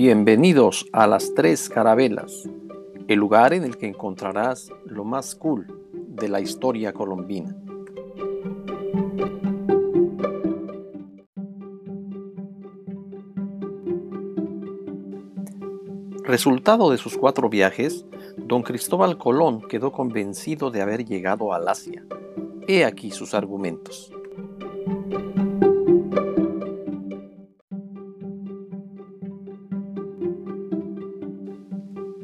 Bienvenidos a las Tres Carabelas, el lugar en el que encontrarás lo más cool de la historia colombina. Resultado de sus cuatro viajes, don Cristóbal Colón quedó convencido de haber llegado al Asia. He aquí sus argumentos.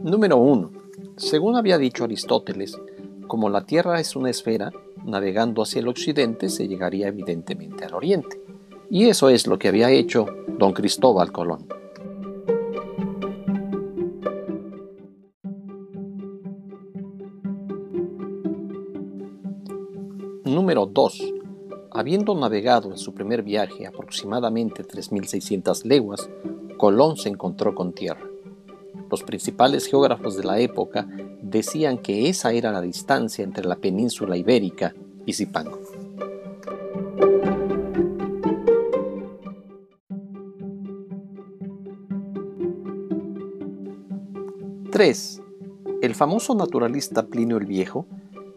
Número 1. Según había dicho Aristóteles, como la Tierra es una esfera, navegando hacia el occidente se llegaría evidentemente al oriente. Y eso es lo que había hecho don Cristóbal Colón. Número 2. Habiendo navegado en su primer viaje aproximadamente 3.600 leguas, Colón se encontró con tierra. Los principales geógrafos de la época decían que esa era la distancia entre la península ibérica y Zipango. ¡3! El famoso naturalista Plinio el Viejo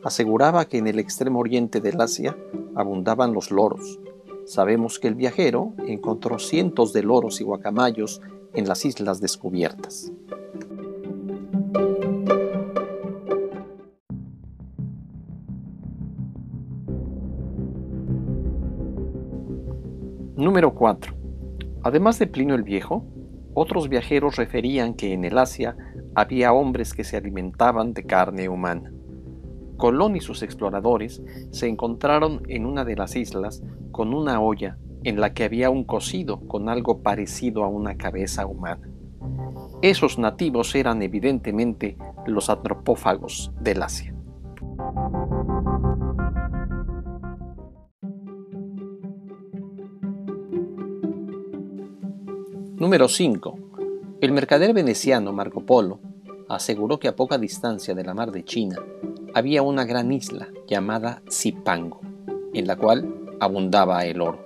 aseguraba que en el extremo oriente del Asia abundaban los loros. Sabemos que el viajero encontró cientos de loros y guacamayos en las islas descubiertas. Número 4. Además de Plinio el Viejo, otros viajeros referían que en el Asia había hombres que se alimentaban de carne humana. Colón y sus exploradores se encontraron en una de las islas con una olla en la que había un cocido con algo parecido a una cabeza humana. Esos nativos eran evidentemente los antropófagos del Asia. Número 5. El mercader veneciano Marco Polo aseguró que a poca distancia de la mar de China había una gran isla llamada Zipango, en la cual abundaba el oro.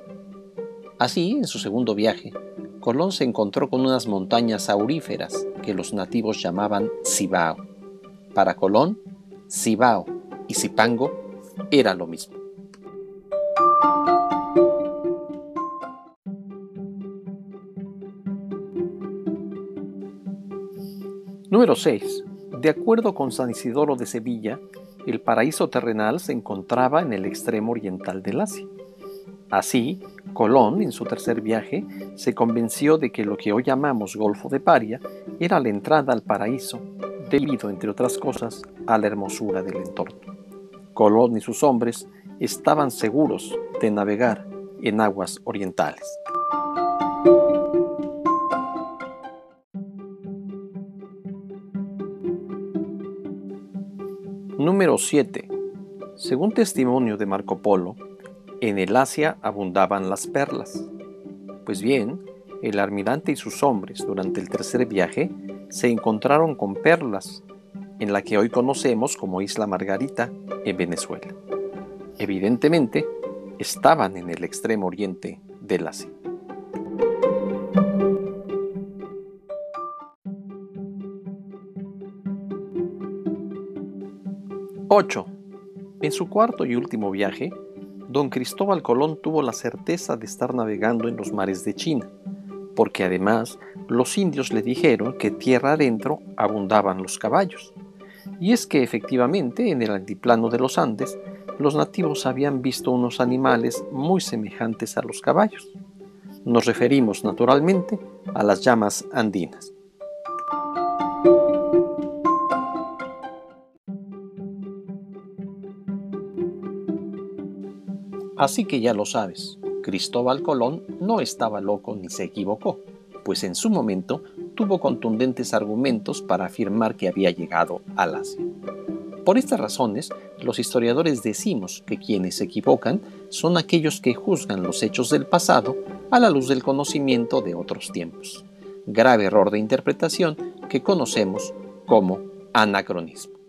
Así, en su segundo viaje, Colón se encontró con unas montañas auríferas que los nativos llamaban Cibao. Para Colón, Cibao y Zipango era lo mismo. Número 6. De acuerdo con San Isidoro de Sevilla, el paraíso terrenal se encontraba en el extremo oriental del Asia. Así, Colón, en su tercer viaje, se convenció de que lo que hoy llamamos Golfo de Paria era la entrada al paraíso, debido, entre otras cosas, a la hermosura del entorno. Colón y sus hombres estaban seguros de navegar en aguas orientales. Número 7. Según testimonio de Marco Polo, en el Asia abundaban las perlas. Pues bien, el almirante y sus hombres durante el tercer viaje se encontraron con perlas en la que hoy conocemos como Isla Margarita en Venezuela. Evidentemente, estaban en el extremo oriente del Asia. 8. En su cuarto y último viaje, don Cristóbal Colón tuvo la certeza de estar navegando en los mares de China, porque además los indios le dijeron que tierra adentro abundaban los caballos. Y es que efectivamente en el altiplano de los Andes, los nativos habían visto unos animales muy semejantes a los caballos. Nos referimos naturalmente a las llamas andinas. Así que ya lo sabes, Cristóbal Colón no estaba loco ni se equivocó, pues en su momento tuvo contundentes argumentos para afirmar que había llegado al Asia. Por estas razones, los historiadores decimos que quienes se equivocan son aquellos que juzgan los hechos del pasado a la luz del conocimiento de otros tiempos. Grave error de interpretación que conocemos como anacronismo.